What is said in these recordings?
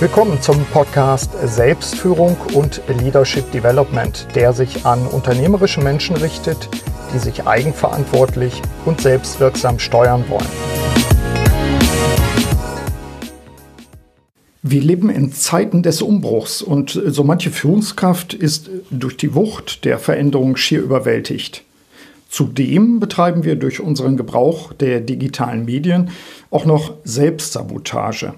Willkommen zum Podcast Selbstführung und Leadership Development, der sich an unternehmerische Menschen richtet, die sich eigenverantwortlich und selbstwirksam steuern wollen. Wir leben in Zeiten des Umbruchs und so manche Führungskraft ist durch die Wucht der Veränderung schier überwältigt. Zudem betreiben wir durch unseren Gebrauch der digitalen Medien auch noch Selbstsabotage.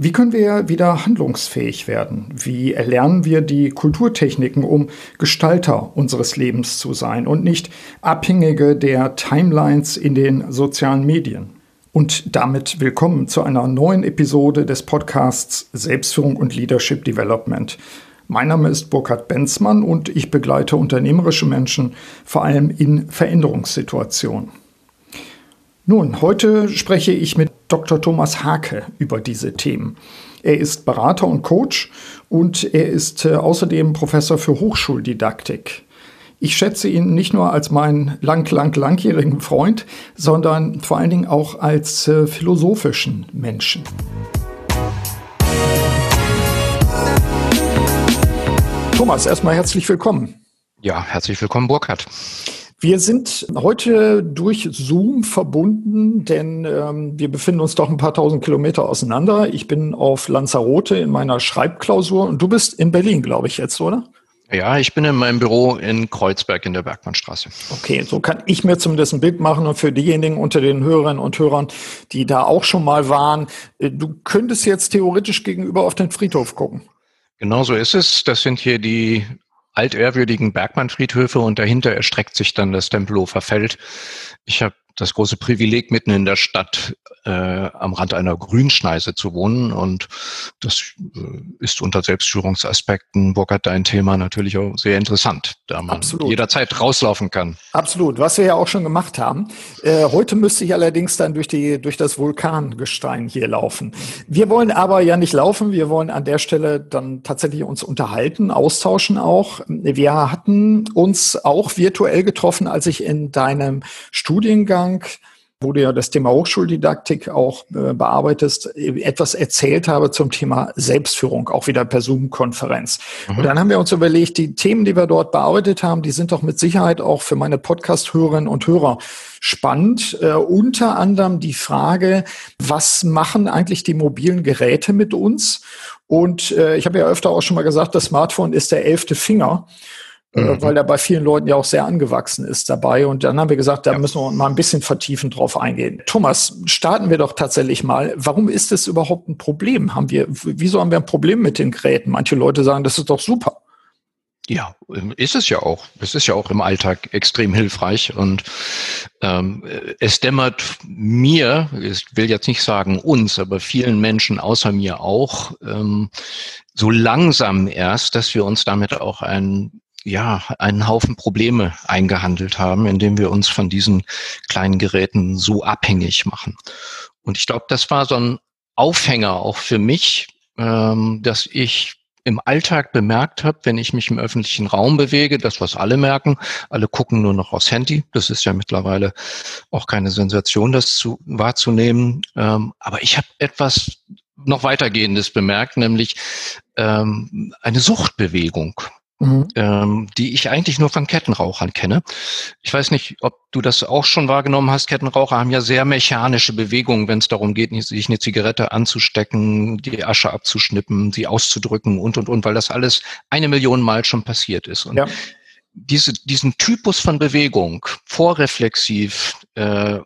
Wie können wir wieder handlungsfähig werden? Wie erlernen wir die Kulturtechniken, um Gestalter unseres Lebens zu sein und nicht Abhängige der Timelines in den sozialen Medien? Und damit willkommen zu einer neuen Episode des Podcasts Selbstführung und Leadership Development. Mein Name ist Burkhard Benzmann und ich begleite unternehmerische Menschen vor allem in Veränderungssituationen. Nun, heute spreche ich mit Dr. Thomas Hake über diese Themen. Er ist Berater und Coach und er ist äh, außerdem Professor für Hochschuldidaktik. Ich schätze ihn nicht nur als meinen lang, lang, langjährigen Freund, sondern vor allen Dingen auch als äh, philosophischen Menschen. Thomas, erstmal herzlich willkommen. Ja, herzlich willkommen, Burkhard. Wir sind heute durch Zoom verbunden, denn ähm, wir befinden uns doch ein paar tausend Kilometer auseinander. Ich bin auf Lanzarote in meiner Schreibklausur und du bist in Berlin, glaube ich jetzt, oder? Ja, ich bin in meinem Büro in Kreuzberg in der Bergmannstraße. Okay, so kann ich mir zumindest ein Bild machen und für diejenigen unter den Hörerinnen und Hörern, die da auch schon mal waren, äh, du könntest jetzt theoretisch gegenüber auf den Friedhof gucken. Genau so ist es. Das sind hier die altehrwürdigen Bergmannfriedhöfe und dahinter erstreckt sich dann das Tempelhofer Feld. Ich habe das große Privileg, mitten in der Stadt äh, am Rand einer Grünschneise zu wohnen. Und das äh, ist unter Selbstführungsaspekten, Burkhard, dein Thema natürlich auch sehr interessant, da man Absolut. jederzeit rauslaufen kann. Absolut, was wir ja auch schon gemacht haben. Äh, heute müsste ich allerdings dann durch, die, durch das Vulkangestein hier laufen. Wir wollen aber ja nicht laufen, wir wollen an der Stelle dann tatsächlich uns unterhalten, austauschen auch. Wir hatten uns auch virtuell getroffen, als ich in deinem Studiengang wo du ja das Thema Hochschuldidaktik auch äh, bearbeitest, etwas erzählt habe zum Thema Selbstführung, auch wieder per Zoom-Konferenz. Mhm. Und dann haben wir uns überlegt, die Themen, die wir dort bearbeitet haben, die sind doch mit Sicherheit auch für meine Podcast-Hörerinnen und Hörer spannend. Äh, unter anderem die Frage, was machen eigentlich die mobilen Geräte mit uns? Und äh, ich habe ja öfter auch schon mal gesagt, das Smartphone ist der elfte Finger. Äh, mhm. weil er bei vielen Leuten ja auch sehr angewachsen ist dabei. Und dann haben wir gesagt, da ja. müssen wir mal ein bisschen vertiefend drauf eingehen. Thomas, starten wir doch tatsächlich mal. Warum ist es überhaupt ein Problem? Haben wir, wieso haben wir ein Problem mit den Geräten? Manche Leute sagen, das ist doch super. Ja, ähm, ist es ja auch. Es ist ja auch im Alltag extrem hilfreich und ähm, es dämmert mir, ich will jetzt nicht sagen uns, aber vielen Menschen außer mir auch, ähm, so langsam erst, dass wir uns damit auch ein ja, einen Haufen Probleme eingehandelt haben, indem wir uns von diesen kleinen Geräten so abhängig machen. Und ich glaube, das war so ein Aufhänger auch für mich, ähm, dass ich im Alltag bemerkt habe, wenn ich mich im öffentlichen Raum bewege, das, was alle merken, alle gucken nur noch aufs Handy. Das ist ja mittlerweile auch keine Sensation, das zu, wahrzunehmen. Ähm, aber ich habe etwas noch weitergehendes bemerkt, nämlich ähm, eine Suchtbewegung mhm. ähm, die ich eigentlich nur von Kettenrauchern kenne. Ich weiß nicht, ob du das auch schon wahrgenommen hast. Kettenraucher haben ja sehr mechanische Bewegungen, wenn es darum geht, sich eine Zigarette anzustecken, die Asche abzuschnippen, sie auszudrücken und, und, und, weil das alles eine Million Mal schon passiert ist. Und ja. diese, diesen Typus von Bewegung, vorreflexiv, äh,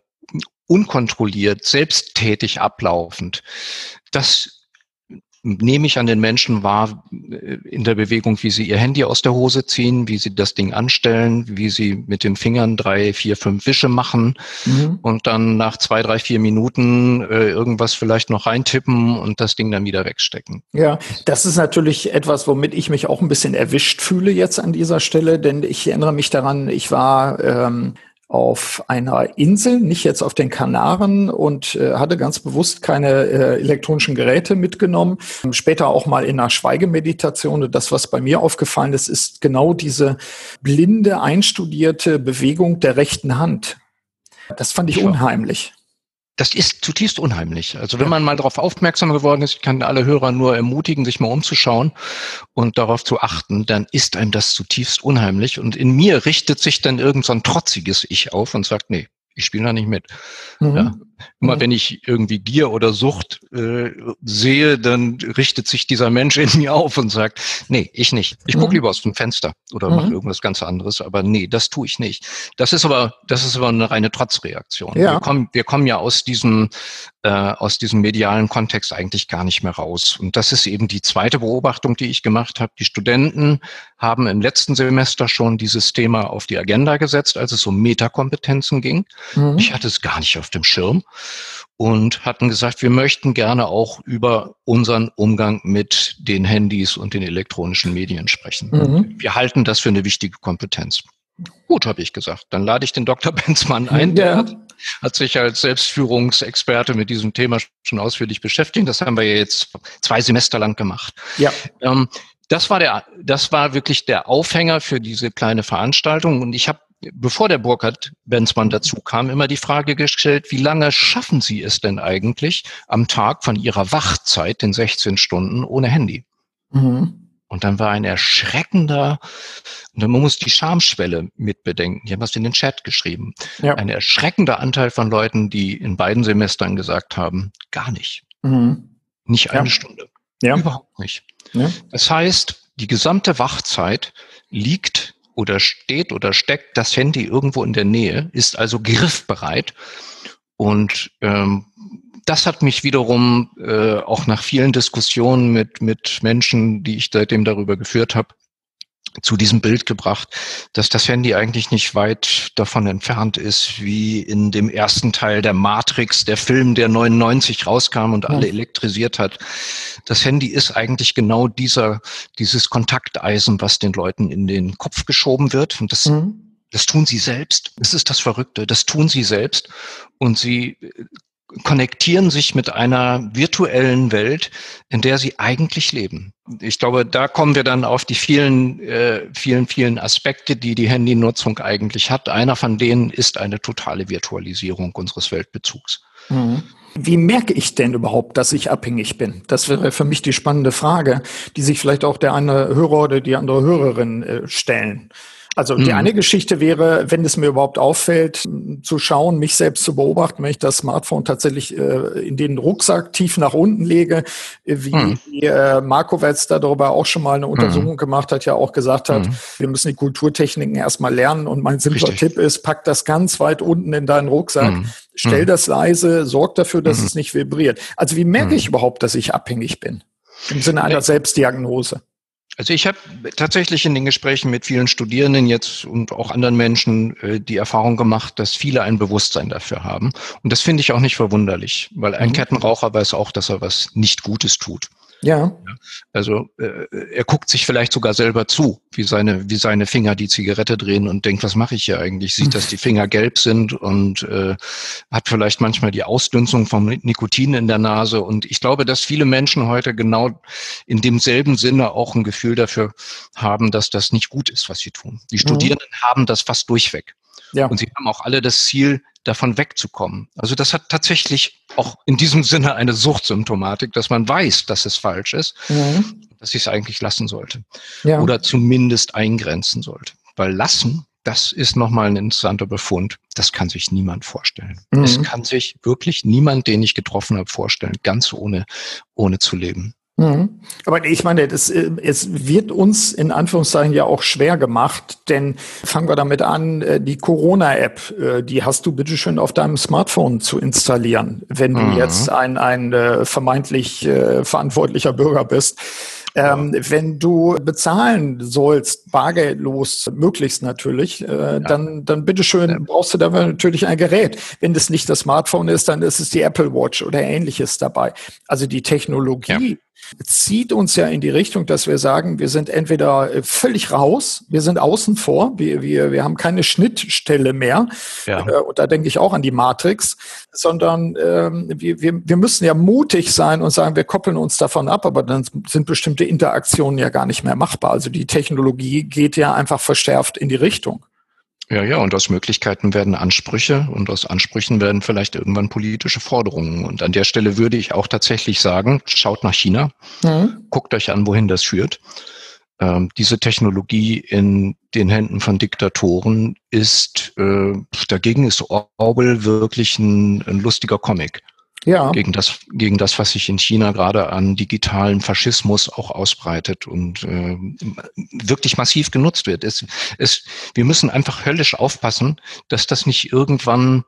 unkontrolliert, selbsttätig ablaufend, das nehme ich an den Menschen wahr äh, in der Bewegung, wie sie ihr Handy aus der Hose ziehen, wie sie das Ding anstellen, wie sie mit den Fingern drei, vier, fünf Wische machen mhm. und dann nach zwei, drei, vier Minuten äh, irgendwas vielleicht noch reintippen und das Ding dann wieder wegstecken. Ja, das ist natürlich etwas, womit ich mich auch ein bisschen erwischt fühle jetzt an dieser Stelle, denn ich erinnere mich daran, ich war ähm, auf einer Insel, nicht jetzt auf den Kanaren und äh, hatte ganz bewusst keine äh, elektronischen Geräte mitgenommen. Später auch mal in einer Schweigemeditation. Und das, was bei mir aufgefallen ist, ist genau diese blinde, einstudierte Bewegung der rechten Hand. Das fand ich, ich unheimlich. Das ist zutiefst unheimlich. Also wenn man mal darauf aufmerksam geworden ist, ich kann alle Hörer nur ermutigen, sich mal umzuschauen und darauf zu achten, dann ist einem das zutiefst unheimlich. Und in mir richtet sich dann irgend so ein trotziges Ich auf und sagt, nee, ich spiele da nicht mit. Mhm. Ja. Immer mhm. wenn ich irgendwie Gier oder Sucht äh, sehe, dann richtet sich dieser Mensch in mir auf und sagt, nee, ich nicht. Ich gucke mhm. lieber aus dem Fenster oder mhm. mache irgendwas ganz anderes, aber nee, das tue ich nicht. Das ist aber, das ist aber eine reine Trotzreaktion. Ja. Wir, kommen, wir kommen ja aus diesem, äh, aus diesem medialen Kontext eigentlich gar nicht mehr raus. Und das ist eben die zweite Beobachtung, die ich gemacht habe. Die Studenten haben im letzten Semester schon dieses Thema auf die Agenda gesetzt, als es um Metakompetenzen ging. Mhm. Ich hatte es gar nicht auf dem Schirm und hatten gesagt, wir möchten gerne auch über unseren Umgang mit den Handys und den elektronischen Medien sprechen. Mhm. Wir halten das für eine wichtige Kompetenz. Gut, habe ich gesagt. Dann lade ich den Dr. Benzmann ein. Der hat, hat, sich als Selbstführungsexperte mit diesem Thema schon ausführlich beschäftigt. Das haben wir jetzt zwei Semester lang gemacht. Ja. Ähm, das war der, das war wirklich der Aufhänger für diese kleine Veranstaltung. Und ich habe bevor der Burkhard Benzmann dazu kam, immer die Frage gestellt, wie lange schaffen Sie es denn eigentlich am Tag von Ihrer Wachzeit, den 16 Stunden, ohne Handy? Mhm. Und dann war ein erschreckender, und man muss die Schamschwelle mitbedenken. Ich habe das in den Chat geschrieben. Ja. Ein erschreckender Anteil von Leuten, die in beiden Semestern gesagt haben, gar nicht. Mhm. Nicht eine ja. Stunde. Ja. Überhaupt nicht. Das heißt, die gesamte Wachzeit liegt oder steht oder steckt das Handy irgendwo in der Nähe, ist also griffbereit. Und ähm, das hat mich wiederum äh, auch nach vielen Diskussionen mit, mit Menschen, die ich seitdem darüber geführt habe, zu diesem Bild gebracht, dass das Handy eigentlich nicht weit davon entfernt ist, wie in dem ersten Teil der Matrix, der Film, der 99 rauskam und alle elektrisiert hat. Das Handy ist eigentlich genau dieser, dieses Kontakteisen, was den Leuten in den Kopf geschoben wird. Und das, mhm. das tun sie selbst. Das ist das Verrückte. Das tun sie selbst. Und sie konnektieren sich mit einer virtuellen Welt, in der sie eigentlich leben. Ich glaube, da kommen wir dann auf die vielen, äh, vielen, vielen Aspekte, die die Handynutzung eigentlich hat. Einer von denen ist eine totale Virtualisierung unseres Weltbezugs. Mhm. Wie merke ich denn überhaupt, dass ich abhängig bin? Das wäre für mich die spannende Frage, die sich vielleicht auch der eine Hörer oder die andere Hörerin äh, stellen. Also die mhm. eine Geschichte wäre, wenn es mir überhaupt auffällt, zu schauen, mich selbst zu beobachten, wenn ich das Smartphone tatsächlich äh, in den Rucksack tief nach unten lege, äh, wie, mhm. äh, Markowitz darüber auch schon mal eine mhm. Untersuchung mhm. gemacht hat, ja auch gesagt hat, mhm. wir müssen die Kulturtechniken erstmal lernen und mein simpler. Tipp ist, pack das ganz weit unten in deinen Rucksack, stell das leise, sorg dafür, dass es nicht vibriert. Also wie merke ich überhaupt, dass ich abhängig bin? Im Sinne einer Selbstdiagnose. Also ich habe tatsächlich in den Gesprächen mit vielen Studierenden jetzt und auch anderen Menschen äh, die Erfahrung gemacht, dass viele ein Bewusstsein dafür haben. Und das finde ich auch nicht verwunderlich, weil ein mhm. Kettenraucher weiß auch, dass er was nicht Gutes tut. Ja. Also äh, er guckt sich vielleicht sogar selber zu, wie seine, wie seine Finger die Zigarette drehen und denkt, was mache ich hier eigentlich? Sieht, dass die Finger gelb sind und äh, hat vielleicht manchmal die Ausdünstung vom Nikotin in der Nase. Und ich glaube, dass viele Menschen heute genau in demselben Sinne auch ein Gefühl dafür haben, dass das nicht gut ist, was sie tun. Die mhm. Studierenden mhm. haben das fast durchweg. Ja. Und sie haben auch alle das Ziel, davon wegzukommen. Also das hat tatsächlich auch in diesem Sinne eine Suchtsymptomatik, dass man weiß, dass es falsch ist, mhm. dass ich es eigentlich lassen sollte. Ja. Oder zumindest eingrenzen sollte. Weil lassen, das ist nochmal ein interessanter Befund. Das kann sich niemand vorstellen. Mhm. Es kann sich wirklich niemand, den ich getroffen habe, vorstellen, ganz ohne, ohne zu leben. Mhm. Aber ich meine, das, äh, es wird uns in Anführungszeichen ja auch schwer gemacht, denn fangen wir damit an, äh, die Corona-App, äh, die hast du bitteschön auf deinem Smartphone zu installieren, wenn du mhm. jetzt ein, ein vermeintlich verantwortlicher Bürger bist. Ähm, wenn du bezahlen sollst, bargeldlos, möglichst natürlich, äh, ja. dann, dann bitteschön ja. brauchst du da natürlich ein Gerät. Wenn das nicht das Smartphone ist, dann ist es die Apple Watch oder ähnliches dabei. Also die Technologie ja zieht uns ja in die Richtung, dass wir sagen, wir sind entweder äh, völlig raus, wir sind außen vor, wir, wir, wir haben keine Schnittstelle mehr. Ja. Äh, und da denke ich auch an die Matrix, sondern ähm, wir, wir, wir müssen ja mutig sein und sagen, wir koppeln uns davon ab, aber dann sind bestimmte Interaktionen ja gar nicht mehr machbar. Also die Technologie geht ja einfach verstärkt in die Richtung. Ja, ja, und aus Möglichkeiten werden Ansprüche und aus Ansprüchen werden vielleicht irgendwann politische Forderungen. Und an der Stelle würde ich auch tatsächlich sagen, schaut nach China, mhm. guckt euch an, wohin das führt. Ähm, diese Technologie in den Händen von Diktatoren ist, äh, dagegen ist Orwell wirklich ein, ein lustiger Comic ja. gegen das gegen das, was sich in China gerade an digitalen Faschismus auch ausbreitet und äh, wirklich massiv genutzt wird. Es, es, wir müssen einfach höllisch aufpassen, dass das nicht irgendwann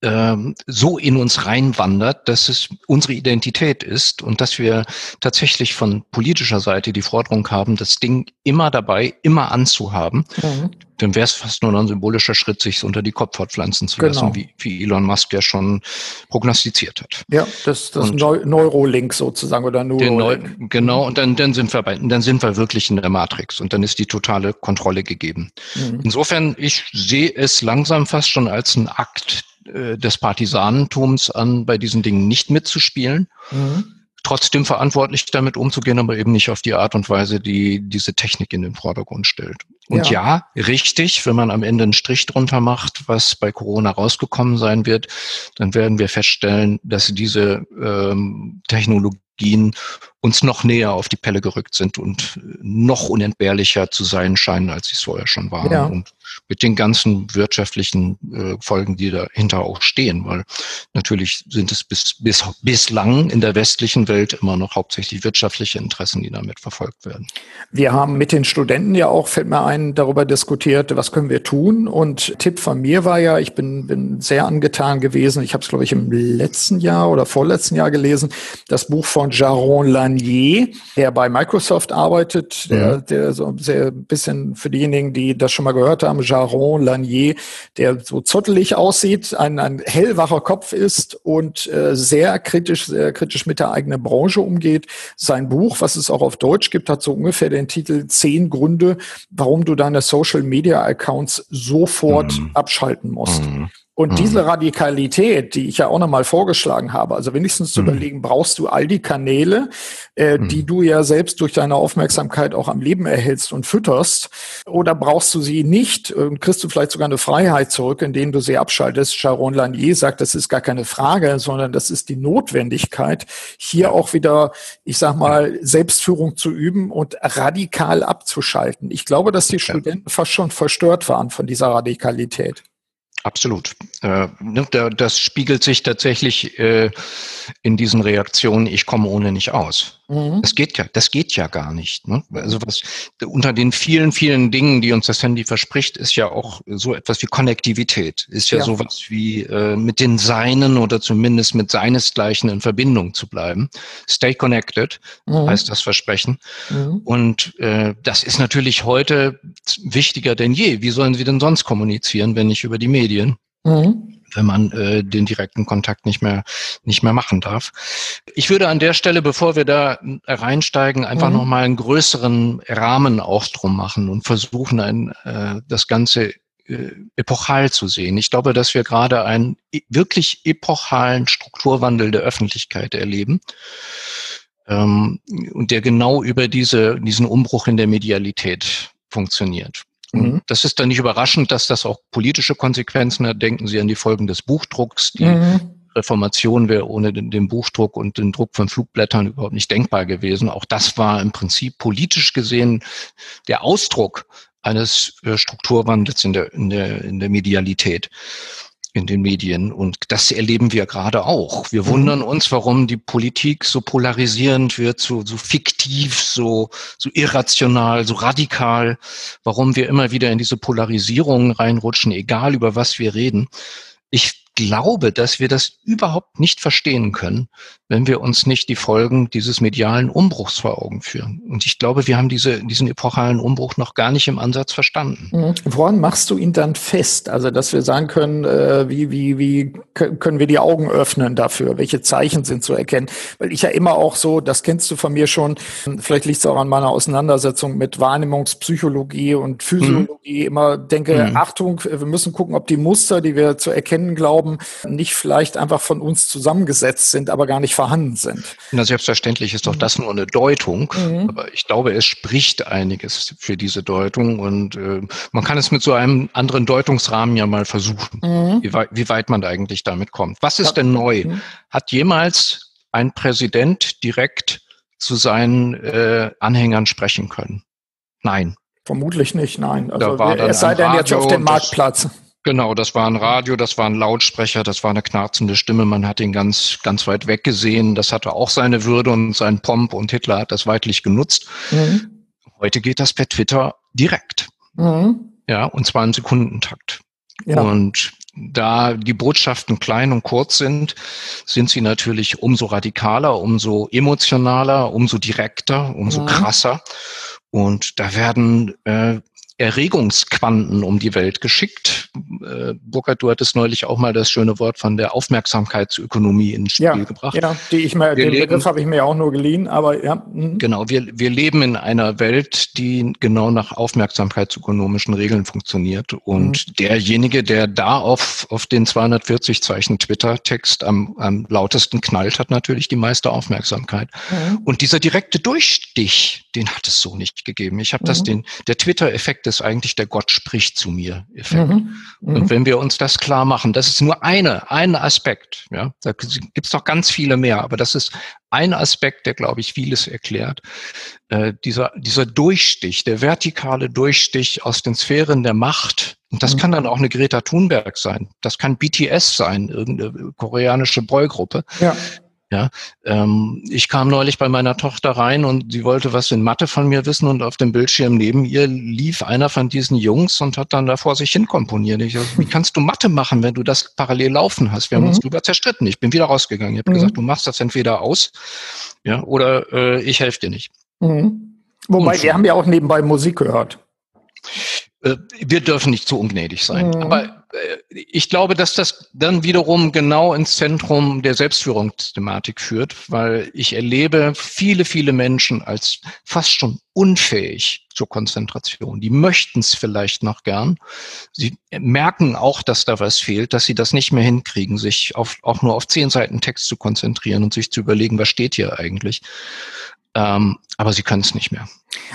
ähm, so in uns reinwandert, dass es unsere Identität ist und dass wir tatsächlich von politischer Seite die Forderung haben, das Ding immer dabei, immer anzuhaben. Mhm. Dann wäre es fast nur ein symbolischer Schritt, sich unter die Kopfhaut pflanzen zu genau. lassen, wie, wie Elon Musk ja schon prognostiziert hat. Ja, das, das Neu Neurolink sozusagen oder Neurolink. Neu genau, und dann, dann sind wir bei, dann sind wir wirklich in der Matrix und dann ist die totale Kontrolle gegeben. Mhm. Insofern, ich sehe es langsam fast schon als ein Akt äh, des Partisanentums an, bei diesen Dingen nicht mitzuspielen. Mhm. Trotzdem verantwortlich damit umzugehen, aber eben nicht auf die Art und Weise, die diese Technik in den Vordergrund stellt. Und ja. ja, richtig, wenn man am Ende einen Strich drunter macht, was bei Corona rausgekommen sein wird, dann werden wir feststellen, dass diese ähm, Technologien uns noch näher auf die Pelle gerückt sind und noch unentbehrlicher zu sein scheinen, als sie es vorher schon waren. Ja. Und mit den ganzen wirtschaftlichen äh, Folgen, die dahinter auch stehen, weil natürlich sind es bis, bis, bislang in der westlichen Welt immer noch hauptsächlich wirtschaftliche Interessen, die damit verfolgt werden. Wir haben mit den Studenten ja auch, fällt mir ein, darüber diskutiert, was können wir tun. Und Tipp von mir war ja, ich bin, bin sehr angetan gewesen, ich habe es, glaube ich, im letzten Jahr oder vorletzten Jahr gelesen, das Buch von Jaron Lanier Lanier, der bei Microsoft arbeitet, der, mhm. der so sehr bisschen für diejenigen, die das schon mal gehört haben, Jaron Lanier, der so zottelig aussieht, ein, ein hellwacher Kopf ist und äh, sehr kritisch, sehr kritisch mit der eigenen Branche umgeht. Sein Buch, was es auch auf Deutsch gibt, hat so ungefähr den Titel Zehn Gründe, warum du deine Social Media Accounts sofort mhm. abschalten musst. Mhm. Und mhm. diese Radikalität, die ich ja auch nochmal vorgeschlagen habe, also wenigstens zu mhm. überlegen, brauchst du all die Kanäle, äh, mhm. die du ja selbst durch deine Aufmerksamkeit auch am Leben erhältst und fütterst, oder brauchst du sie nicht und kriegst du vielleicht sogar eine Freiheit zurück, indem du sie abschaltest. Sharon Lanier sagt, das ist gar keine Frage, sondern das ist die Notwendigkeit, hier auch wieder, ich sag mal, Selbstführung zu üben und radikal abzuschalten. Ich glaube, dass die Studenten fast schon verstört waren von dieser Radikalität. Absolut. Äh, ne, das spiegelt sich tatsächlich äh, in diesen Reaktionen, ich komme ohne nicht aus. Mhm. Das geht ja, das geht ja gar nicht. Ne? Also was unter den vielen, vielen Dingen, die uns das Handy verspricht, ist ja auch so etwas wie Konnektivität. Ist ja, ja. sowas wie äh, mit den Seinen oder zumindest mit seinesgleichen in Verbindung zu bleiben. Stay connected mhm. heißt das Versprechen. Mhm. Und äh, das ist natürlich heute wichtiger denn je. Wie sollen Sie denn sonst kommunizieren, wenn nicht über die Medien? Mhm wenn man äh, den direkten Kontakt nicht mehr nicht mehr machen darf. Ich würde an der Stelle, bevor wir da reinsteigen, einfach mhm. noch mal einen größeren Rahmen auch drum machen und versuchen, ein, äh, das Ganze äh, epochal zu sehen. Ich glaube, dass wir gerade einen wirklich epochalen Strukturwandel der Öffentlichkeit erleben ähm, und der genau über diese, diesen Umbruch in der Medialität funktioniert. Mhm. Das ist dann nicht überraschend, dass das auch politische Konsequenzen hat. Denken Sie an die Folgen des Buchdrucks. Die mhm. Reformation wäre ohne den, den, Buchdruck und den Druck von Flugblättern überhaupt nicht denkbar gewesen. Auch das war im Prinzip politisch gesehen der Ausdruck eines äh, Strukturwandels in der, in der, in der Medialität in den Medien. Und das erleben wir gerade auch. Wir mhm. wundern uns, warum die Politik so polarisierend wird, so, so fiktiv, so, so irrational, so radikal, warum wir immer wieder in diese Polarisierung reinrutschen, egal über was wir reden. Ich glaube, dass wir das überhaupt nicht verstehen können, wenn wir uns nicht die Folgen dieses medialen Umbruchs vor Augen führen. Und ich glaube, wir haben diese, diesen epochalen Umbruch noch gar nicht im Ansatz verstanden. Mhm. Woran machst du ihn dann fest? Also, dass wir sagen können, äh, wie, wie, wie können wir die Augen öffnen dafür? Welche Zeichen sind zu erkennen? Weil ich ja immer auch so, das kennst du von mir schon, vielleicht liegt es auch an meiner Auseinandersetzung mit Wahrnehmungspsychologie und Physiologie, mhm. immer denke, mhm. Achtung, wir müssen gucken, ob die Muster, die wir zu erkennen glauben, glauben, nicht vielleicht einfach von uns zusammengesetzt sind, aber gar nicht vorhanden sind. Na, selbstverständlich ist doch das nur eine Deutung, mhm. aber ich glaube, es spricht einiges für diese Deutung und äh, man kann es mit so einem anderen Deutungsrahmen ja mal versuchen, mhm. wie, weit, wie weit man eigentlich damit kommt. Was ist denn neu? Mhm. Hat jemals ein Präsident direkt zu seinen äh, Anhängern sprechen können? Nein. Vermutlich nicht, nein. Also es sei denn jetzt auf dem Marktplatz. Genau, das war ein Radio, das war ein Lautsprecher, das war eine knarzende Stimme. Man hat ihn ganz, ganz weit weg gesehen. Das hatte auch seine Würde und seinen Pomp und Hitler hat das weitlich genutzt. Mhm. Heute geht das per Twitter direkt. Mhm. Ja, und zwar im Sekundentakt. Ja. Und da die Botschaften klein und kurz sind, sind sie natürlich umso radikaler, umso emotionaler, umso direkter, umso mhm. krasser. Und da werden äh, Erregungsquanten um die Welt geschickt. Äh, Burkhard, du hattest neulich auch mal das schöne Wort von der Aufmerksamkeitsökonomie ins Spiel ja, gebracht. Ja, die ich mal, wir den leben, Begriff habe ich mir auch nur geliehen, aber ja. Mh. Genau, wir, wir leben in einer Welt, die genau nach aufmerksamkeitsökonomischen Regeln funktioniert. Und mhm. derjenige, der da auf, auf den 240 Zeichen Twitter-Text am, am lautesten knallt, hat natürlich die meiste Aufmerksamkeit. Mhm. Und dieser direkte Durchstich, den hat es so nicht gegeben. Ich habe mhm. das den, der Twitter-Effekt ist eigentlich der Gott spricht zu mir Effekt. Mhm. Mhm. Und wenn wir uns das klar machen, das ist nur eine, ein Aspekt, ja, da gibt es doch ganz viele mehr, aber das ist ein Aspekt, der, glaube ich, vieles erklärt. Äh, dieser, dieser Durchstich, der vertikale Durchstich aus den Sphären der Macht, und das mhm. kann dann auch eine Greta Thunberg sein, das kann BTS sein, irgendeine koreanische Boygruppe. Ja. Ja, ähm, ich kam neulich bei meiner Tochter rein und sie wollte was in Mathe von mir wissen und auf dem Bildschirm neben ihr lief einer von diesen Jungs und hat dann da vor sich hin komponiert. Ich, also, wie kannst du Mathe machen, wenn du das parallel laufen hast? Wir haben mhm. uns drüber zerstritten. Ich bin wieder rausgegangen. Ich habe mhm. gesagt, du machst das entweder aus, ja, oder äh, ich helfe dir nicht. Mhm. Wobei, und, wir haben ja auch nebenbei Musik gehört. Äh, wir dürfen nicht zu ungnädig sein. Mhm. Aber ich glaube, dass das dann wiederum genau ins Zentrum der Selbstführungsthematik führt, weil ich erlebe viele, viele Menschen als fast schon unfähig zur Konzentration. Die möchten es vielleicht noch gern. Sie merken auch, dass da was fehlt, dass sie das nicht mehr hinkriegen, sich auf, auch nur auf zehn Seiten Text zu konzentrieren und sich zu überlegen, was steht hier eigentlich. Ähm, aber sie können es nicht mehr.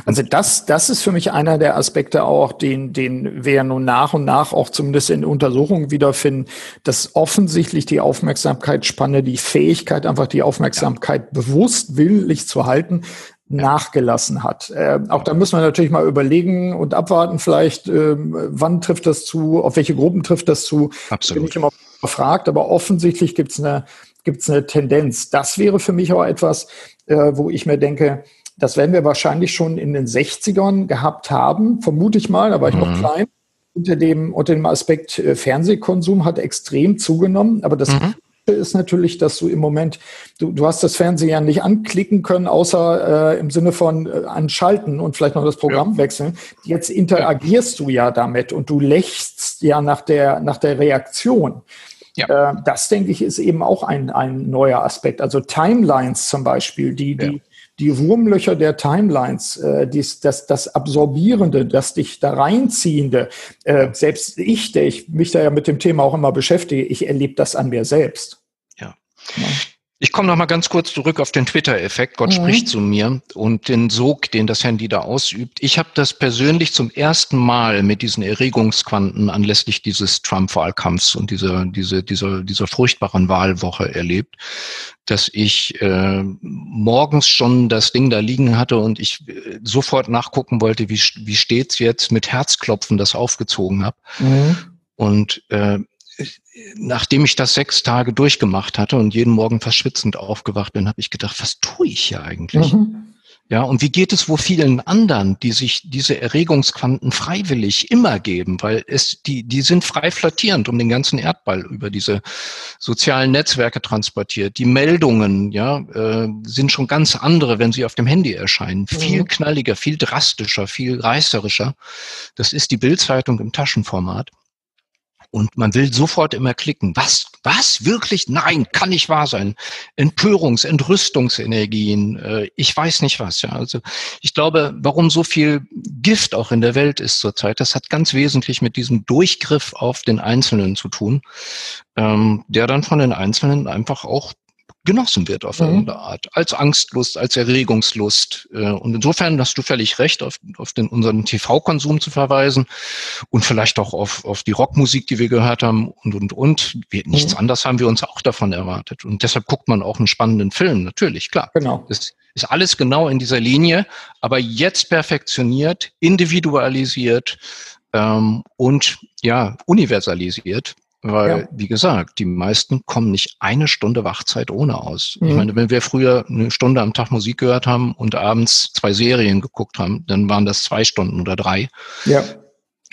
Also das, das ist für mich einer der Aspekte auch, den, den wir nun nach und nach auch zumindest in Untersuchungen wiederfinden, dass offensichtlich die Aufmerksamkeitsspanne, die Fähigkeit, einfach die Aufmerksamkeit ja. bewusst willentlich zu halten, nachgelassen hat. Äh, auch da müssen wir natürlich mal überlegen und abwarten, vielleicht, äh, wann trifft das zu, auf welche Gruppen trifft das zu. Absolut. Bin ich immer gefragt, aber offensichtlich gibt es eine, gibt's eine Tendenz. Das wäre für mich auch etwas, wo ich mir denke, das werden wir wahrscheinlich schon in den 60ern gehabt haben, vermute ich mal, da war ich mhm. noch klein. Unter dem, unter dem Aspekt äh, Fernsehkonsum hat extrem zugenommen, aber das mhm. ist natürlich, dass du im Moment, du, du hast das Fernsehen ja nicht anklicken können, außer äh, im Sinne von äh, anschalten und vielleicht noch das Programm ja. wechseln. Jetzt interagierst du ja damit und du lächst ja nach der, nach der Reaktion. Ja. Äh, das, denke ich, ist eben auch ein, ein neuer Aspekt. Also Timelines zum Beispiel, die, die, die Wurmlöcher der Timelines, äh, dies, das, das Absorbierende, das dich da reinziehende, äh, selbst ich, der ich mich da ja mit dem Thema auch immer beschäftige, ich erlebe das an mir selbst. Ja. ja. Ich komme noch mal ganz kurz zurück auf den Twitter-Effekt. Gott mhm. spricht zu mir und den Sog, den das Handy da ausübt. Ich habe das persönlich zum ersten Mal mit diesen Erregungsquanten anlässlich dieses Trump-Wahlkampfs und dieser, diese, dieser, dieser furchtbaren Wahlwoche erlebt, dass ich äh, morgens schon das Ding da liegen hatte und ich äh, sofort nachgucken wollte, wie, wie steht's jetzt mit Herzklopfen das aufgezogen habe. Mhm. Und äh, nachdem ich das sechs Tage durchgemacht hatte und jeden Morgen verschwitzend aufgewacht bin, habe ich gedacht, was tue ich hier eigentlich? Mhm. Ja, und wie geht es wo vielen anderen, die sich diese Erregungsquanten freiwillig immer geben, weil es die die sind frei flattierend um den ganzen Erdball über diese sozialen Netzwerke transportiert. Die Meldungen, ja, äh, sind schon ganz andere, wenn sie auf dem Handy erscheinen, mhm. viel knalliger, viel drastischer, viel reißerischer. Das ist die Bildzeitung im Taschenformat. Und man will sofort immer klicken. Was? Was? Wirklich? Nein, kann nicht wahr sein. Empörungs-, Entrüstungsenergien, äh, ich weiß nicht was. Ja, also ich glaube, warum so viel Gift auch in der Welt ist zurzeit, das hat ganz wesentlich mit diesem Durchgriff auf den Einzelnen zu tun, ähm, der dann von den Einzelnen einfach auch genossen wird auf mhm. irgendeine Art, als Angstlust, als Erregungslust. Äh, und insofern hast du völlig recht, auf, auf den, unseren TV-Konsum zu verweisen und vielleicht auch auf, auf die Rockmusik, die wir gehört haben und, und, und. Wir, nichts mhm. anderes haben wir uns auch davon erwartet. Und deshalb guckt man auch einen spannenden Film, natürlich, klar. Genau. Das ist alles genau in dieser Linie, aber jetzt perfektioniert, individualisiert ähm, und ja, universalisiert. Weil, ja. wie gesagt, die meisten kommen nicht eine Stunde Wachzeit ohne aus. Mhm. Ich meine, wenn wir früher eine Stunde am Tag Musik gehört haben und abends zwei Serien geguckt haben, dann waren das zwei Stunden oder drei. Ja.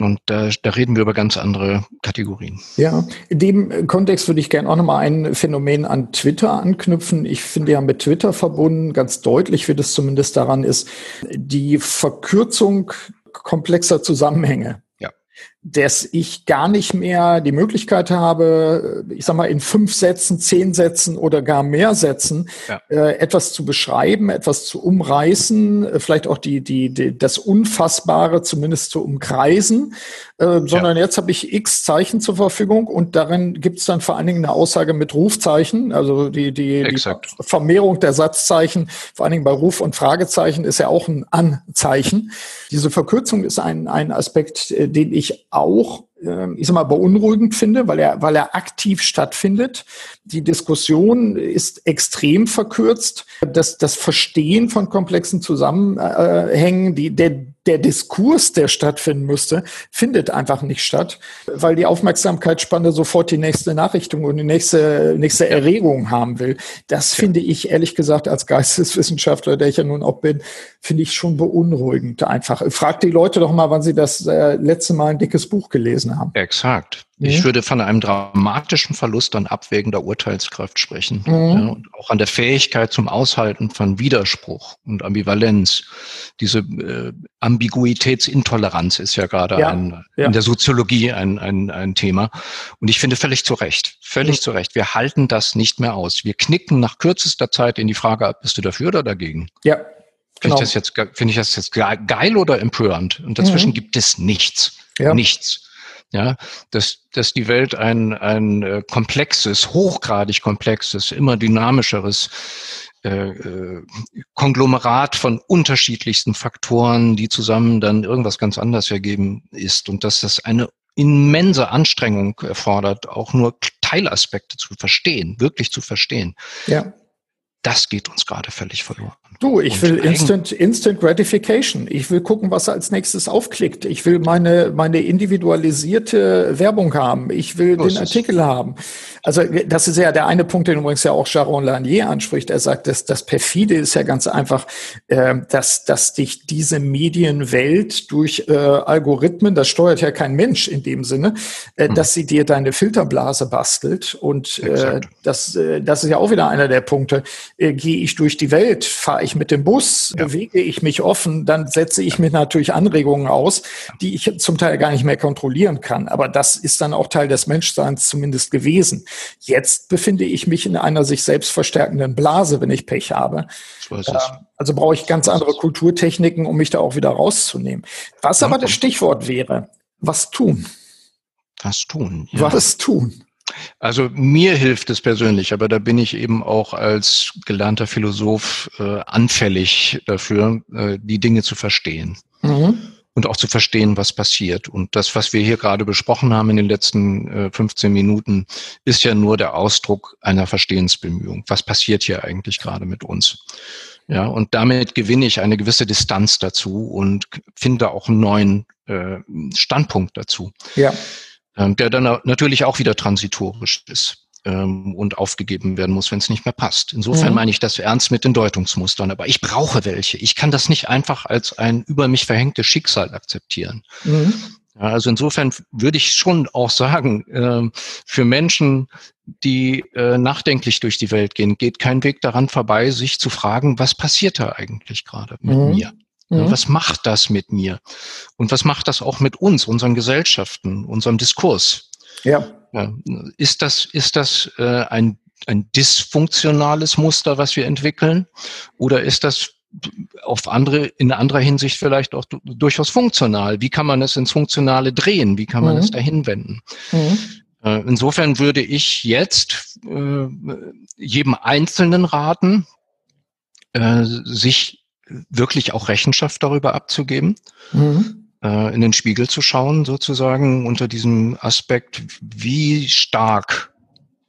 Und da, da reden wir über ganz andere Kategorien. Ja, in dem Kontext würde ich gerne auch nochmal ein Phänomen an Twitter anknüpfen. Ich finde ja mit Twitter verbunden, ganz deutlich, wie das zumindest daran ist, die Verkürzung komplexer Zusammenhänge dass ich gar nicht mehr die Möglichkeit habe, ich sag mal, in fünf Sätzen, zehn Sätzen oder gar mehr Sätzen ja. äh, etwas zu beschreiben, etwas zu umreißen, äh, vielleicht auch die, die, die, das Unfassbare zumindest zu umkreisen, äh, sondern ja. jetzt habe ich x Zeichen zur Verfügung und darin gibt es dann vor allen Dingen eine Aussage mit Rufzeichen, also die, die, die Vermehrung der Satzzeichen, vor allen Dingen bei Ruf- und Fragezeichen ist ja auch ein Anzeichen. Diese Verkürzung ist ein, ein Aspekt, äh, den ich auch, ähm, ich sag mal, beunruhigend finde, weil er, weil er aktiv stattfindet. Die Diskussion ist extrem verkürzt. Das, das Verstehen von komplexen Zusammenhängen, die, der, der Diskurs, der stattfinden müsste, findet einfach nicht statt, weil die Aufmerksamkeitsspanne sofort die nächste Nachrichtung und die nächste, nächste Erregung haben will. Das finde ich ehrlich gesagt als Geisteswissenschaftler, der ich ja nun auch bin, finde ich schon beunruhigend einfach. Frag die Leute doch mal, wann sie das äh, letzte Mal ein dickes Buch gelesen haben. Exakt. Ich würde von einem dramatischen Verlust an abwägender Urteilskraft sprechen. Mhm. Ja, und auch an der Fähigkeit zum Aushalten von Widerspruch und Ambivalenz. Diese äh, Ambiguitätsintoleranz ist ja gerade ja, ein, ja. in der Soziologie ein, ein, ein Thema. Und ich finde völlig zu Recht, völlig mhm. zu Recht. Wir halten das nicht mehr aus. Wir knicken nach kürzester Zeit in die Frage ab, bist du dafür oder dagegen? Ja. Finde genau. ich das jetzt, finde ich das jetzt geil oder empörend? Und dazwischen mhm. gibt es nichts. Nichts ja, dass, dass die Welt ein, ein äh, komplexes, hochgradig komplexes, immer dynamischeres äh, äh, Konglomerat von unterschiedlichsten Faktoren, die zusammen dann irgendwas ganz anderes ergeben ist und dass das eine immense Anstrengung erfordert, auch nur Teilaspekte zu verstehen, wirklich zu verstehen. Ja. Das geht uns gerade völlig verloren. Du, ich will Instant, Instant Gratification. Ich will gucken, was als nächstes aufklickt. Ich will meine, meine individualisierte Werbung haben. Ich will so den Artikel haben. Also das ist ja der eine Punkt, den übrigens ja auch Sharon Lanier anspricht. Er sagt, dass das perfide ist ja ganz einfach, äh, dass, dass dich diese Medienwelt durch äh, Algorithmen, das steuert ja kein Mensch in dem Sinne, äh, hm. dass sie dir deine Filterblase bastelt. Und äh, das, äh, das ist ja auch wieder einer der Punkte. Äh, Gehe ich durch die Welt, fahre ich ich mit dem Bus, ja. bewege ich mich offen, dann setze ich mir natürlich Anregungen aus, die ich zum Teil gar nicht mehr kontrollieren kann. Aber das ist dann auch Teil des Menschseins zumindest gewesen. Jetzt befinde ich mich in einer sich selbst verstärkenden Blase, wenn ich Pech habe. So ist es. Ähm, also brauche ich ganz andere Kulturtechniken, um mich da auch wieder rauszunehmen. Was aber das Stichwort wäre, was tun? Was tun? Ja. Was tun? Also mir hilft es persönlich, aber da bin ich eben auch als gelernter Philosoph äh, anfällig dafür, äh, die Dinge zu verstehen. Mhm. Und auch zu verstehen, was passiert. Und das, was wir hier gerade besprochen haben in den letzten äh, 15 Minuten, ist ja nur der Ausdruck einer Verstehensbemühung. Was passiert hier eigentlich gerade mit uns? Ja, und damit gewinne ich eine gewisse Distanz dazu und finde auch einen neuen äh, Standpunkt dazu. Ja der dann natürlich auch wieder transitorisch ist ähm, und aufgegeben werden muss, wenn es nicht mehr passt. Insofern mhm. meine ich das ernst mit den Deutungsmustern. Aber ich brauche welche. Ich kann das nicht einfach als ein über mich verhängtes Schicksal akzeptieren. Mhm. Also insofern würde ich schon auch sagen, äh, für Menschen, die äh, nachdenklich durch die Welt gehen, geht kein Weg daran vorbei, sich zu fragen, was passiert da eigentlich gerade mit mhm. mir? Mhm. Was macht das mit mir? Und was macht das auch mit uns, unseren Gesellschaften, unserem Diskurs? Ja. ja. Ist das, ist das äh, ein, ein dysfunktionales Muster, was wir entwickeln? Oder ist das auf andere, in anderer Hinsicht vielleicht auch durchaus funktional. Wie kann man es ins Funktionale drehen? Wie kann man mhm. es dahin wenden? Mhm. Äh, insofern würde ich jetzt äh, jedem Einzelnen raten, äh, sich wirklich auch Rechenschaft darüber abzugeben, mhm. äh, in den Spiegel zu schauen, sozusagen unter diesem Aspekt, wie stark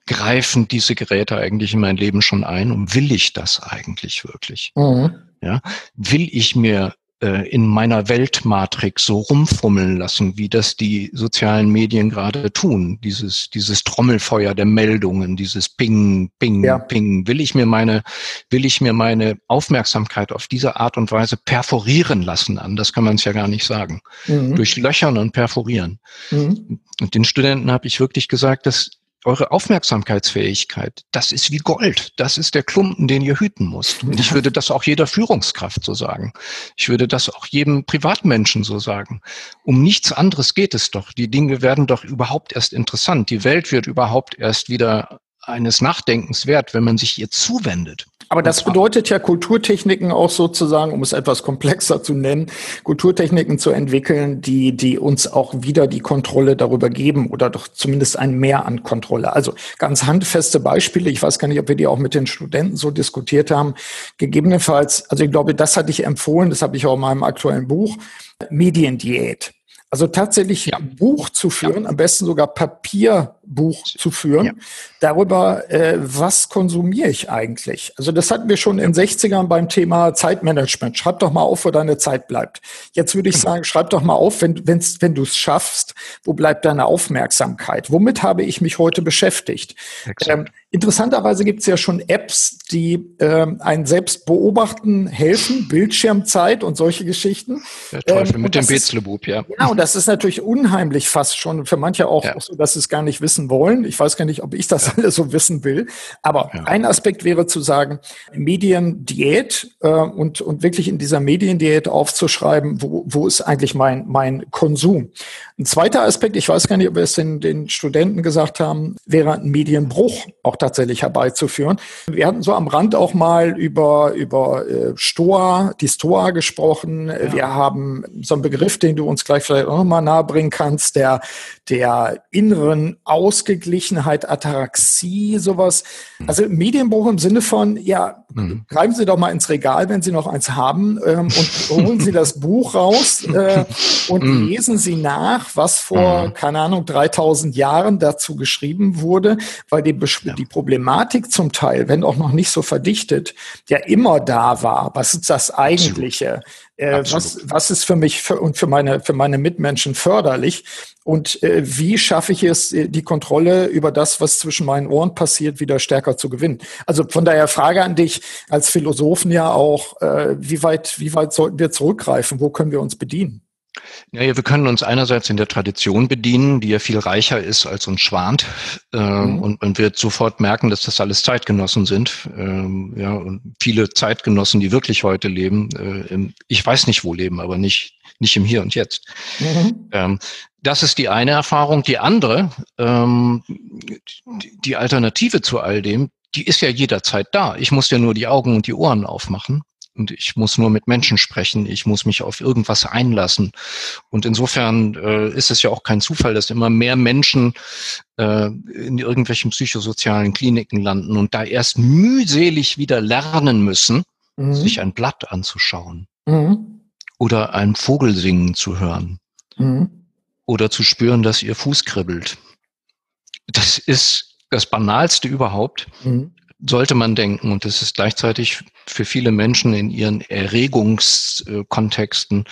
greifen diese Geräte eigentlich in mein Leben schon ein und will ich das eigentlich wirklich? Mhm. Ja, will ich mir in meiner Weltmatrix so rumfummeln lassen, wie das die sozialen Medien gerade tun? Dieses, dieses Trommelfeuer der Meldungen, dieses Ping, Ping, ja. Ping. Will ich mir meine, will ich mir meine Aufmerksamkeit auf diese Art und Weise perforieren lassen? An das kann man es ja gar nicht sagen. Mhm. Durch Löchern und perforieren. Mhm. Und den Studenten habe ich wirklich gesagt, dass eure Aufmerksamkeitsfähigkeit, das ist wie Gold. Das ist der Klumpen, den ihr hüten müsst. Und ich würde das auch jeder Führungskraft so sagen. Ich würde das auch jedem Privatmenschen so sagen. Um nichts anderes geht es doch. Die Dinge werden doch überhaupt erst interessant. Die Welt wird überhaupt erst wieder eines Nachdenkens wert, wenn man sich ihr zuwendet. Aber das bedeutet ja Kulturtechniken auch sozusagen, um es etwas komplexer zu nennen, Kulturtechniken zu entwickeln, die, die uns auch wieder die Kontrolle darüber geben oder doch zumindest ein Mehr an Kontrolle. Also ganz handfeste Beispiele. Ich weiß gar nicht, ob wir die auch mit den Studenten so diskutiert haben. Gegebenenfalls, also ich glaube, das hatte ich empfohlen, das habe ich auch in meinem aktuellen Buch, Mediendiät. Also tatsächlich ja. ein Buch zu führen, ja. am besten sogar Papierbuch zu führen, ja. darüber, äh, was konsumiere ich eigentlich. Also das hatten wir schon in den 60ern beim Thema Zeitmanagement. Schreib doch mal auf, wo deine Zeit bleibt. Jetzt würde ich mhm. sagen, schreib doch mal auf, wenn, wenn's, wenn du es schaffst, wo bleibt deine Aufmerksamkeit? Womit habe ich mich heute beschäftigt? Ähm, Interessanterweise gibt es ja schon Apps, die ähm, einen selbst beobachten, helfen, Bildschirmzeit und solche Geschichten. Der Teufel ähm, mit dem Betzlebub, ja. Ja, und das ist natürlich unheimlich fast schon. Für manche auch, ja. auch so, dass sie es gar nicht wissen wollen. Ich weiß gar nicht, ob ich das ja. alles so wissen will. Aber ja. ein Aspekt wäre zu sagen, Mediendiät äh, und, und wirklich in dieser Mediendiät aufzuschreiben, wo, wo ist eigentlich mein, mein Konsum. Ein zweiter Aspekt, ich weiß gar nicht, ob wir es den, den Studenten gesagt haben, wäre ein Medienbruch. Auch tatsächlich herbeizuführen. Wir hatten so am Rand auch mal über, über äh, Stoa, die Stoa gesprochen. Ja. Wir haben so einen Begriff, den du uns gleich vielleicht auch nochmal nahebringen kannst, der, der inneren Ausgeglichenheit, Ataraxie, sowas. Mhm. Also Medienbruch im Sinne von, ja, mhm. greifen Sie doch mal ins Regal, wenn Sie noch eins haben, ähm, und holen Sie das Buch raus äh, und mhm. lesen Sie nach, was vor, mhm. keine Ahnung, 3000 Jahren dazu geschrieben wurde, weil die, ja. die Problematik zum Teil, wenn auch noch nicht so verdichtet, ja immer da war. Was ist das Eigentliche? Äh, was, was ist für mich für, und für meine, für meine Mitmenschen förderlich? Und äh, wie schaffe ich es, äh, die Kontrolle über das, was zwischen meinen Ohren passiert, wieder stärker zu gewinnen? Also von daher Frage an dich als Philosophen ja auch, äh, wie weit, wie weit sollten wir zurückgreifen? Wo können wir uns bedienen? Ja, wir können uns einerseits in der Tradition bedienen, die ja viel reicher ist als uns schwant. Ähm, mhm. Und man wird sofort merken, dass das alles Zeitgenossen sind. Ähm, ja, und viele Zeitgenossen, die wirklich heute leben, äh, im, ich weiß nicht wo leben, aber nicht, nicht im Hier und Jetzt. Mhm. Ähm, das ist die eine Erfahrung. Die andere, ähm, die Alternative zu all dem, die ist ja jederzeit da. Ich muss ja nur die Augen und die Ohren aufmachen und ich muss nur mit Menschen sprechen, ich muss mich auf irgendwas einlassen. Und insofern äh, ist es ja auch kein Zufall, dass immer mehr Menschen äh, in irgendwelchen psychosozialen Kliniken landen und da erst mühselig wieder lernen müssen, mhm. sich ein Blatt anzuschauen mhm. oder einen Vogel singen zu hören mhm. oder zu spüren, dass ihr Fuß kribbelt. Das ist das Banalste überhaupt. Mhm sollte man denken. Und das ist gleichzeitig für viele Menschen in ihren Erregungskontexten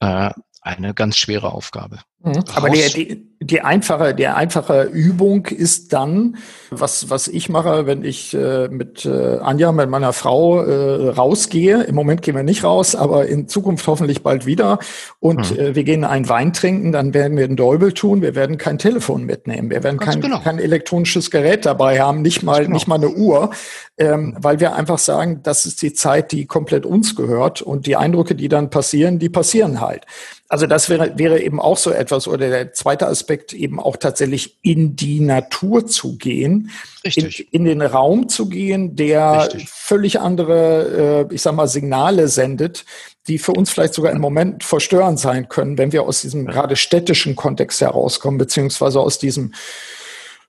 äh, eine ganz schwere Aufgabe. Mhm. Aber die, die, die, einfache, die einfache Übung ist dann, was, was ich mache, wenn ich äh, mit äh, Anja, mit meiner Frau äh, rausgehe. Im Moment gehen wir nicht raus, aber in Zukunft hoffentlich bald wieder. Und mhm. äh, wir gehen einen Wein trinken, dann werden wir einen Däubel tun. Wir werden kein Telefon mitnehmen. Wir werden kein, genau. kein elektronisches Gerät dabei haben, nicht mal, genau. nicht mal eine Uhr, ähm, mhm. weil wir einfach sagen, das ist die Zeit, die komplett uns gehört. Und die Eindrücke, die dann passieren, die passieren halt. Also das wäre, wäre eben auch so etwas. Oder der zweite Aspekt, Aspekt eben auch tatsächlich in die Natur zu gehen, in, in, den Raum zu gehen, der Richtig. völlig andere, äh, ich sag mal, Signale sendet, die für uns vielleicht sogar im Moment verstörend sein können, wenn wir aus diesem gerade städtischen Kontext herauskommen, beziehungsweise aus diesem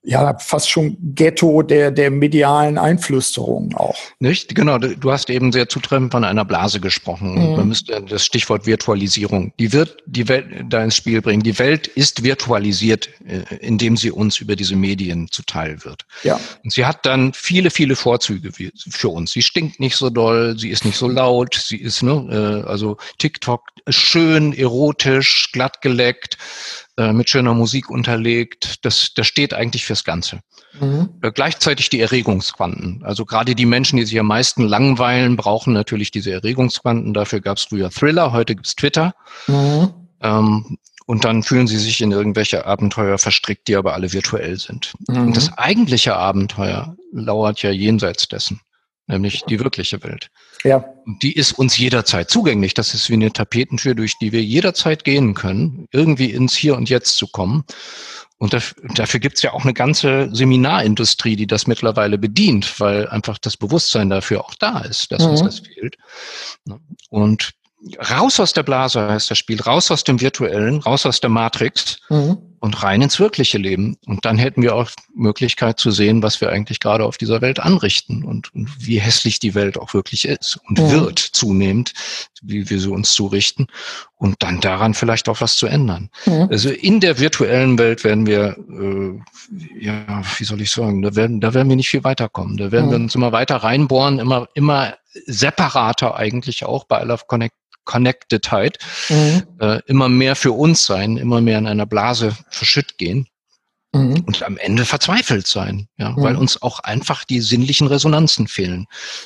ja, fast schon Ghetto der, der medialen Einflüsterung auch. Nicht? Genau, du hast eben sehr zutreffend von einer Blase gesprochen. Mhm. Man müsste das Stichwort Virtualisierung, die wird die Welt da ins Spiel bringen. Die Welt ist virtualisiert, äh, indem sie uns über diese Medien zuteil wird. Ja. Und sie hat dann viele, viele Vorzüge für uns. Sie stinkt nicht so doll, sie ist nicht so laut, sie ist, ne, äh, also TikTok schön, erotisch, glatt geleckt, äh, mit schöner Musik unterlegt. Das, das steht eigentlich fürs Ganze. Mhm. Äh, gleichzeitig die Erregungsquanten. Also gerade die Menschen, die sich am meisten langweilen, brauchen natürlich diese Erregungsquanten. Dafür gab es früher Thriller, heute gibt's Twitter. Mhm. Ähm, und dann fühlen sie sich in irgendwelche Abenteuer verstrickt, die aber alle virtuell sind. Mhm. Und das eigentliche Abenteuer lauert ja jenseits dessen nämlich die wirkliche Welt. Ja. Die ist uns jederzeit zugänglich. Das ist wie eine Tapetentür, durch die wir jederzeit gehen können, irgendwie ins Hier und Jetzt zu kommen. Und dafür gibt es ja auch eine ganze Seminarindustrie, die das mittlerweile bedient, weil einfach das Bewusstsein dafür auch da ist, dass mhm. uns das fehlt. Und raus aus der Blase heißt das Spiel, raus aus dem Virtuellen, raus aus der Matrix mhm. Und rein ins wirkliche Leben. Und dann hätten wir auch Möglichkeit zu sehen, was wir eigentlich gerade auf dieser Welt anrichten und, und wie hässlich die Welt auch wirklich ist und mhm. wird zunehmend, wie wir sie uns zurichten und dann daran vielleicht auch was zu ändern. Mhm. Also in der virtuellen Welt werden wir, äh, ja, wie soll ich sagen, da werden, da werden wir nicht viel weiterkommen. Da werden wir mhm. uns immer weiter reinbohren, immer, immer separater eigentlich auch bei aller Connect Connectedheit mhm. äh, immer mehr für uns sein, immer mehr in einer Blase verschütt gehen. Mhm. Und am Ende verzweifelt sein, ja, mhm. weil uns auch einfach die sinnlichen Resonanzen fehlen.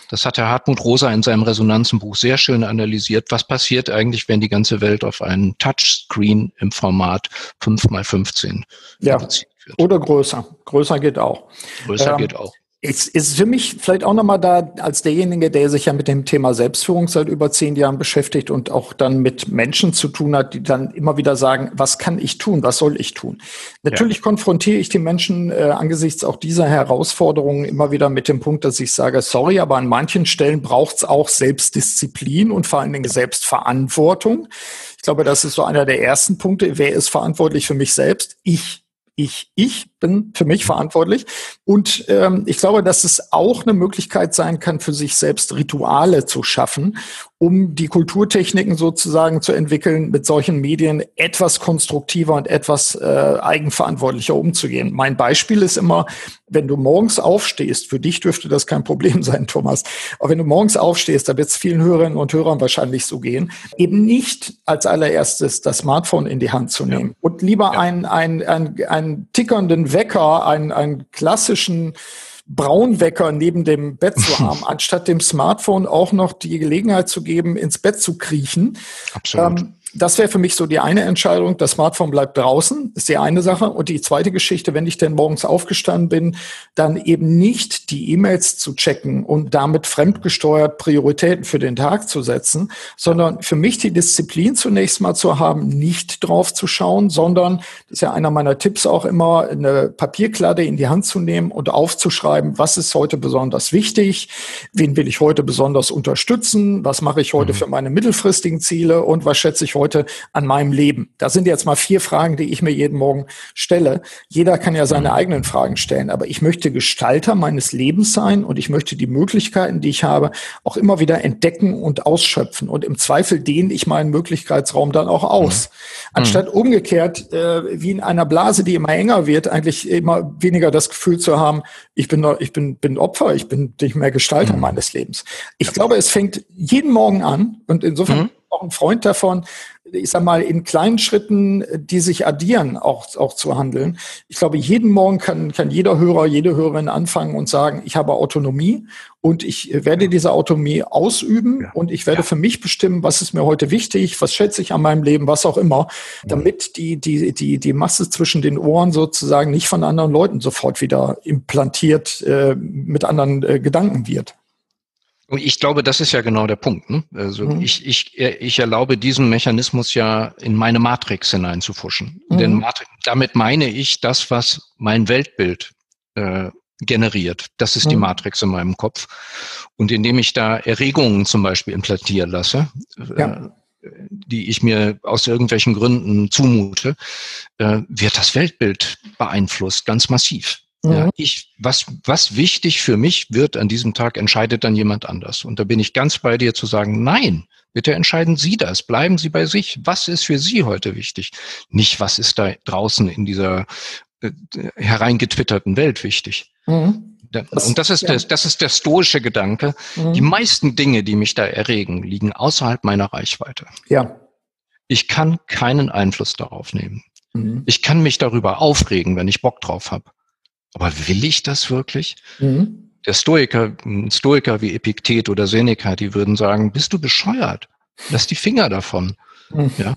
Das hat Herr Hartmut Rosa in seinem Resonanzenbuch sehr schön analysiert. Was passiert eigentlich, wenn die ganze Welt auf einen Touchscreen im Format 5 x 15 ja. wird? Oder größer. Größer geht auch. Größer ähm, geht auch. Es ist für mich vielleicht auch nochmal da als derjenige, der sich ja mit dem Thema Selbstführung seit über zehn Jahren beschäftigt und auch dann mit Menschen zu tun hat, die dann immer wieder sagen, was kann ich tun, was soll ich tun? Natürlich ja. konfrontiere ich die Menschen äh, angesichts auch dieser Herausforderungen immer wieder mit dem Punkt, dass ich sage, sorry, aber an manchen Stellen braucht es auch Selbstdisziplin und vor allen Dingen Selbstverantwortung. Ich glaube, das ist so einer der ersten Punkte. Wer ist verantwortlich für mich selbst? Ich ich, ich bin für mich verantwortlich. Und ähm, ich glaube, dass es auch eine Möglichkeit sein kann, für sich selbst Rituale zu schaffen, um die Kulturtechniken sozusagen zu entwickeln, mit solchen Medien etwas konstruktiver und etwas äh, eigenverantwortlicher umzugehen. Mein Beispiel ist immer, wenn du morgens aufstehst, für dich dürfte das kein Problem sein, Thomas, aber wenn du morgens aufstehst, da wird es vielen Hörerinnen und Hörern wahrscheinlich so gehen, eben nicht als allererstes das Smartphone in die Hand zu nehmen ja. und lieber ja. einen, einen, einen, einen tickernden Wecker, einen, einen klassischen Braunwecker neben dem Bett zu haben, anstatt dem Smartphone auch noch die Gelegenheit zu geben, ins Bett zu kriechen. Absolut. Ähm, das wäre für mich so die eine Entscheidung. Das Smartphone bleibt draußen, ist die eine Sache. Und die zweite Geschichte, wenn ich denn morgens aufgestanden bin, dann eben nicht die E-Mails zu checken und damit fremdgesteuert Prioritäten für den Tag zu setzen, sondern für mich die Disziplin zunächst mal zu haben, nicht drauf zu schauen, sondern, das ist ja einer meiner Tipps auch immer, eine Papierkladde in die Hand zu nehmen und aufzuschreiben, was ist heute besonders wichtig, wen will ich heute besonders unterstützen, was mache ich heute mhm. für meine mittelfristigen Ziele und was schätze ich heute heute an meinem Leben? Das sind jetzt mal vier Fragen, die ich mir jeden Morgen stelle. Jeder kann ja seine eigenen Fragen stellen, aber ich möchte Gestalter meines Lebens sein und ich möchte die Möglichkeiten, die ich habe, auch immer wieder entdecken und ausschöpfen. Und im Zweifel dehne ich meinen Möglichkeitsraum dann auch aus. Mhm. Anstatt umgekehrt, äh, wie in einer Blase, die immer enger wird, eigentlich immer weniger das Gefühl zu haben, ich bin, ich bin, bin Opfer, ich bin nicht mehr Gestalter mhm. meines Lebens. Ich glaube, es fängt jeden Morgen an und insofern mhm. Auch ein Freund davon, ich sag mal, in kleinen Schritten, die sich addieren, auch, auch zu handeln. Ich glaube, jeden Morgen kann, kann jeder Hörer, jede Hörerin anfangen und sagen, ich habe Autonomie und ich werde diese Autonomie ausüben ja. und ich werde ja. für mich bestimmen, was ist mir heute wichtig, was schätze ich an meinem Leben, was auch immer, mhm. damit die, die, die, die Masse zwischen den Ohren sozusagen nicht von anderen Leuten sofort wieder implantiert äh, mit anderen äh, Gedanken wird. Ich glaube, das ist ja genau der Punkt. Ne? Also mhm. ich, ich, ich erlaube diesen Mechanismus ja in meine Matrix hineinzufuschen. Mhm. Denn Matrix, damit meine ich das, was mein Weltbild äh, generiert. Das ist mhm. die Matrix in meinem Kopf. Und indem ich da Erregungen zum Beispiel implantieren lasse, äh, ja. äh, die ich mir aus irgendwelchen Gründen zumute, äh, wird das Weltbild beeinflusst, ganz massiv. Ja, mhm. ich, was, was wichtig für mich wird an diesem Tag, entscheidet dann jemand anders. Und da bin ich ganz bei dir zu sagen, nein, bitte entscheiden Sie das. Bleiben Sie bei sich. Was ist für Sie heute wichtig? Nicht, was ist da draußen in dieser äh, hereingetwitterten Welt wichtig. Mhm. Das, und das ist, ja. der, das ist der stoische Gedanke. Mhm. Die meisten Dinge, die mich da erregen, liegen außerhalb meiner Reichweite. Ja. Ich kann keinen Einfluss darauf nehmen. Mhm. Ich kann mich darüber aufregen, wenn ich Bock drauf habe. Aber will ich das wirklich? Mhm. Der Stoiker, Stoiker wie Epiktet oder Seneca, die würden sagen, bist du bescheuert? Lass die Finger davon. Mhm. Ja,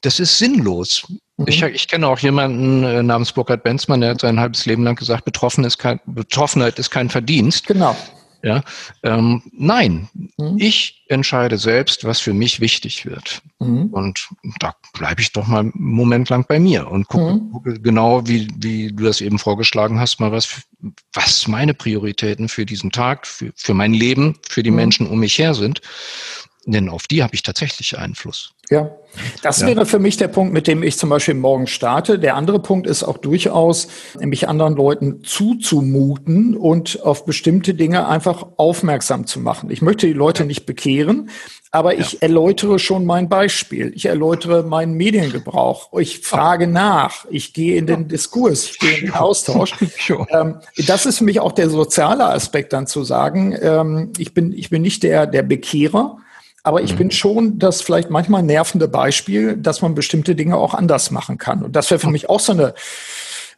das ist sinnlos. Mhm. Ich, ich kenne auch jemanden äh, namens Burkhard Benzmann, der hat sein halbes Leben lang gesagt, Betroffen ist kein, Betroffenheit ist kein Verdienst. Genau. Ja, ähm, nein, mhm. ich entscheide selbst, was für mich wichtig wird. Mhm. Und da bleibe ich doch mal einen Moment lang bei mir und gucke, mhm. gucke, genau, wie, wie du das eben vorgeschlagen hast, mal was, was meine Prioritäten für diesen Tag, für, für mein Leben, für die mhm. Menschen um mich her sind. Denn auf die habe ich tatsächlich Einfluss. Ja, das ja. wäre für mich der Punkt, mit dem ich zum Beispiel morgen starte. Der andere Punkt ist auch durchaus, mich anderen Leuten zuzumuten und auf bestimmte Dinge einfach aufmerksam zu machen. Ich möchte die Leute nicht bekehren, aber ich erläutere schon mein Beispiel. Ich erläutere meinen Mediengebrauch. Ich frage nach. Ich gehe in den Diskurs. Ich gehe in den Austausch. Ähm, das ist für mich auch der soziale Aspekt dann zu sagen, ähm, ich bin, ich bin nicht der, der Bekehrer, aber ich mhm. bin schon das vielleicht manchmal nervende Beispiel, dass man bestimmte Dinge auch anders machen kann. Und das wäre für mich auch so eine,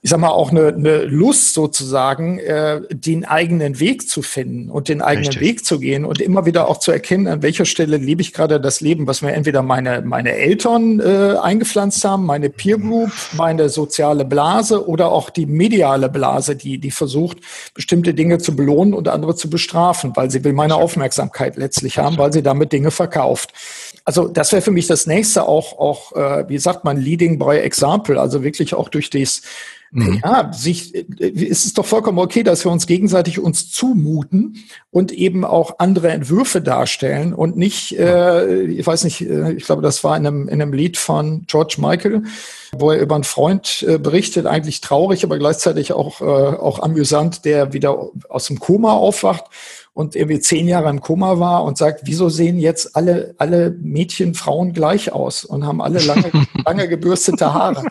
ich sag mal, auch eine, eine Lust sozusagen, äh, den eigenen Weg zu finden und den eigenen Richtig. Weg zu gehen und immer wieder auch zu erkennen, an welcher Stelle lebe ich gerade das Leben, was mir entweder meine, meine Eltern äh, eingepflanzt haben, meine Peer Group, meine soziale Blase oder auch die mediale Blase, die, die versucht, bestimmte Dinge zu belohnen und andere zu bestrafen, weil sie will meine Aufmerksamkeit letztlich haben, weil sie damit Dinge verkauft. Also das wäre für mich das nächste auch, auch äh, wie sagt man, Leading by Example, also wirklich auch durch das Mhm. Ja, sich, äh, es ist doch vollkommen okay, dass wir uns gegenseitig uns zumuten und eben auch andere Entwürfe darstellen und nicht, äh, ich weiß nicht, äh, ich glaube, das war in einem, in einem Lied von George Michael, wo er über einen Freund äh, berichtet, eigentlich traurig, aber gleichzeitig auch, äh, auch amüsant, der wieder aus dem Koma aufwacht und irgendwie zehn Jahre im Koma war und sagt, wieso sehen jetzt alle, alle Mädchen, Frauen gleich aus und haben alle lange, lange gebürstete Haare.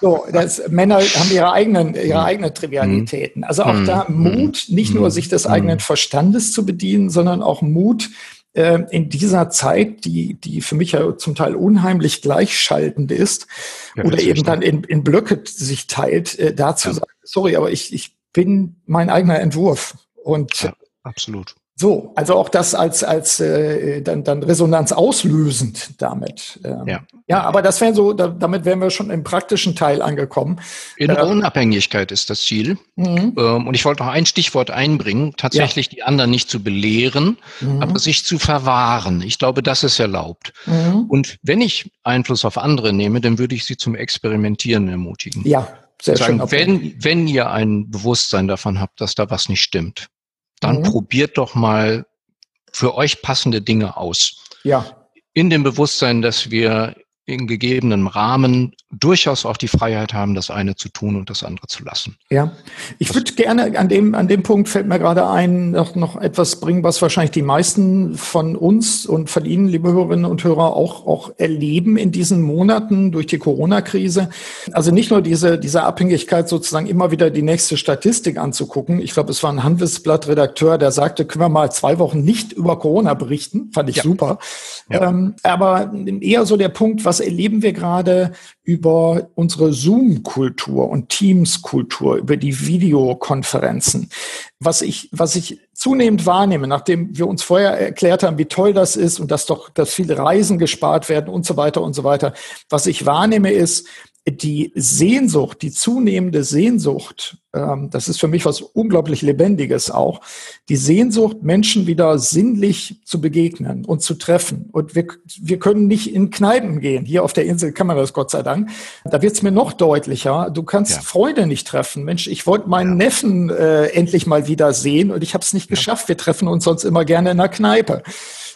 So, das, Männer haben ihre eigenen, ihre mhm. eigenen Trivialitäten. Also auch mhm. da Mut, nicht nur mhm. sich des eigenen Verstandes zu bedienen, sondern auch Mut, äh, in dieser Zeit, die, die für mich ja zum Teil unheimlich gleichschaltend ist, ja, oder eben dann in, in Blöcke sich teilt, äh, dazu ja. sagen, sorry, aber ich, ich bin mein eigener Entwurf. Und ja. Absolut. So, also auch das als als äh, dann dann Resonanz auslösend damit. Ähm, ja. ja, aber das wäre so, da, damit wären wir schon im praktischen Teil angekommen. Innere äh, Unabhängigkeit ist das Ziel. Mhm. Ähm, und ich wollte noch ein Stichwort einbringen: tatsächlich ja. die anderen nicht zu belehren, mhm. aber sich zu verwahren. Ich glaube, das ist erlaubt. Mhm. Und wenn ich Einfluss auf andere nehme, dann würde ich sie zum Experimentieren ermutigen. Ja. Sehr Sagen, schön. Wenn, wenn ihr ein Bewusstsein davon habt, dass da was nicht stimmt, dann mhm. probiert doch mal für euch passende Dinge aus. Ja. In dem Bewusstsein, dass wir in gegebenem Rahmen durchaus auch die Freiheit haben, das eine zu tun und das andere zu lassen. Ja, ich würde gerne an dem an dem Punkt fällt mir gerade ein noch noch etwas bringen, was wahrscheinlich die meisten von uns und von Ihnen, liebe Hörerinnen und Hörer, auch auch erleben in diesen Monaten durch die Corona-Krise. Also nicht nur diese diese Abhängigkeit sozusagen immer wieder die nächste Statistik anzugucken. Ich glaube, es war ein Handelsblatt-Redakteur, der sagte, können wir mal zwei Wochen nicht über Corona berichten. Fand ich ja. super. Ja. Ähm, aber eher so der Punkt, was was erleben wir gerade über unsere Zoom-Kultur und Teams-Kultur, über die Videokonferenzen. Was ich, was ich zunehmend wahrnehme, nachdem wir uns vorher erklärt haben, wie toll das ist und dass doch, dass viele Reisen gespart werden und so weiter und so weiter. Was ich wahrnehme ist, die Sehnsucht, die zunehmende Sehnsucht, ähm, das ist für mich was unglaublich Lebendiges auch, die Sehnsucht, Menschen wieder sinnlich zu begegnen und zu treffen. Und wir, wir können nicht in Kneipen gehen. Hier auf der Insel kann man das Gott sei Dank. Da wird's mir noch deutlicher. Du kannst ja. Freude nicht treffen. Mensch, ich wollte meinen ja. Neffen äh, endlich mal wieder sehen und ich habe es nicht ja. geschafft. Wir treffen uns sonst immer gerne in der Kneipe.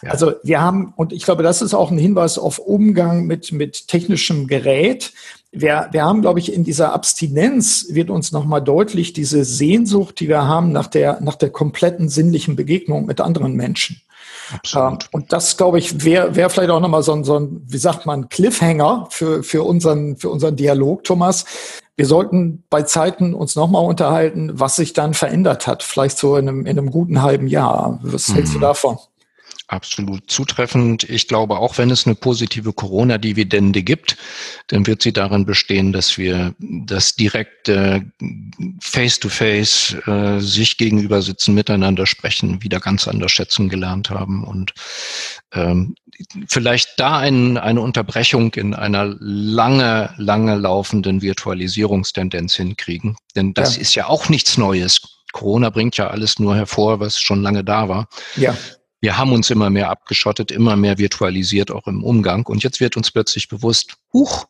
Also wir haben, und ich glaube, das ist auch ein Hinweis auf Umgang mit, mit technischem Gerät. Wir, wir haben, glaube ich, in dieser Abstinenz wird uns nochmal deutlich diese Sehnsucht, die wir haben nach der, nach der kompletten sinnlichen Begegnung mit anderen Menschen. Absolut. Ähm, und das, glaube ich, wäre wär vielleicht auch nochmal so ein, so ein, wie sagt man, Cliffhanger für, für, unseren, für unseren Dialog, Thomas. Wir sollten bei Zeiten uns nochmal unterhalten, was sich dann verändert hat. Vielleicht so in einem, in einem guten halben Jahr. Was hältst du mhm. davon? Absolut zutreffend. Ich glaube, auch wenn es eine positive Corona-Dividende gibt, dann wird sie darin bestehen, dass wir das direkte Face-to-Face äh, sich gegenüber sitzen, miteinander sprechen, wieder ganz anders schätzen gelernt haben und ähm, vielleicht da ein, eine Unterbrechung in einer lange, lange laufenden Virtualisierungstendenz hinkriegen. Denn das ja. ist ja auch nichts Neues. Corona bringt ja alles nur hervor, was schon lange da war. Ja wir haben uns immer mehr abgeschottet, immer mehr virtualisiert, auch im Umgang. Und jetzt wird uns plötzlich bewusst, huch,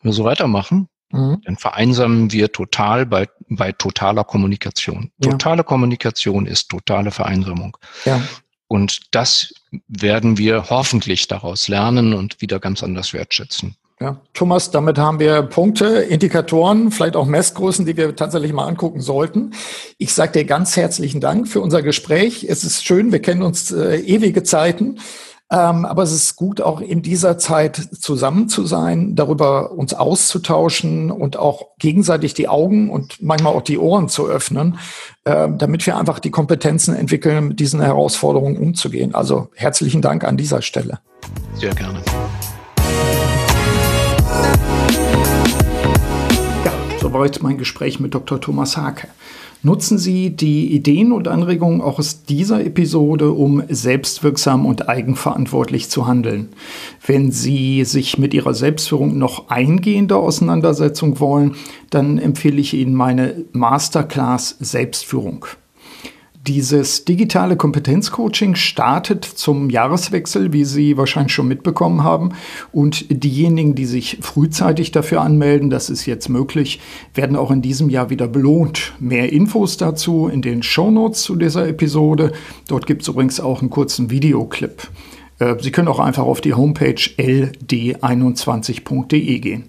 wenn wir so weitermachen, mhm. dann vereinsamen wir total bei, bei totaler Kommunikation. Ja. Totale Kommunikation ist totale Vereinsamung. Ja. Und das werden wir hoffentlich daraus lernen und wieder ganz anders wertschätzen. Ja, Thomas, damit haben wir Punkte, Indikatoren, vielleicht auch Messgrößen, die wir tatsächlich mal angucken sollten. Ich sage dir ganz herzlichen Dank für unser Gespräch. Es ist schön, wir kennen uns äh, ewige Zeiten. Ähm, aber es ist gut, auch in dieser Zeit zusammen zu sein, darüber uns auszutauschen und auch gegenseitig die Augen und manchmal auch die Ohren zu öffnen, äh, damit wir einfach die Kompetenzen entwickeln, mit diesen Herausforderungen umzugehen. Also herzlichen Dank an dieser Stelle. Sehr gerne. Soweit mein Gespräch mit Dr. Thomas Hake. Nutzen Sie die Ideen und Anregungen auch aus dieser Episode, um selbstwirksam und eigenverantwortlich zu handeln. Wenn Sie sich mit Ihrer Selbstführung noch eingehender Auseinandersetzung wollen, dann empfehle ich Ihnen meine Masterclass Selbstführung. Dieses digitale Kompetenzcoaching startet zum Jahreswechsel, wie Sie wahrscheinlich schon mitbekommen haben. Und diejenigen, die sich frühzeitig dafür anmelden, das ist jetzt möglich, werden auch in diesem Jahr wieder belohnt. Mehr Infos dazu in den Shownotes zu dieser Episode. Dort gibt es übrigens auch einen kurzen Videoclip. Äh, Sie können auch einfach auf die Homepage ld21.de gehen.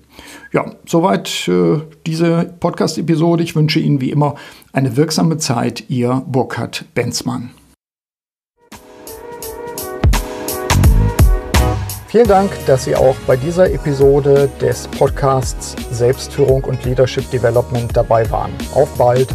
Ja, soweit äh, diese Podcast-Episode. Ich wünsche Ihnen wie immer eine wirksame Zeit. Ihr Burkhard Benzmann. Vielen Dank, dass Sie auch bei dieser Episode des Podcasts Selbstführung und Leadership Development dabei waren. Auf bald!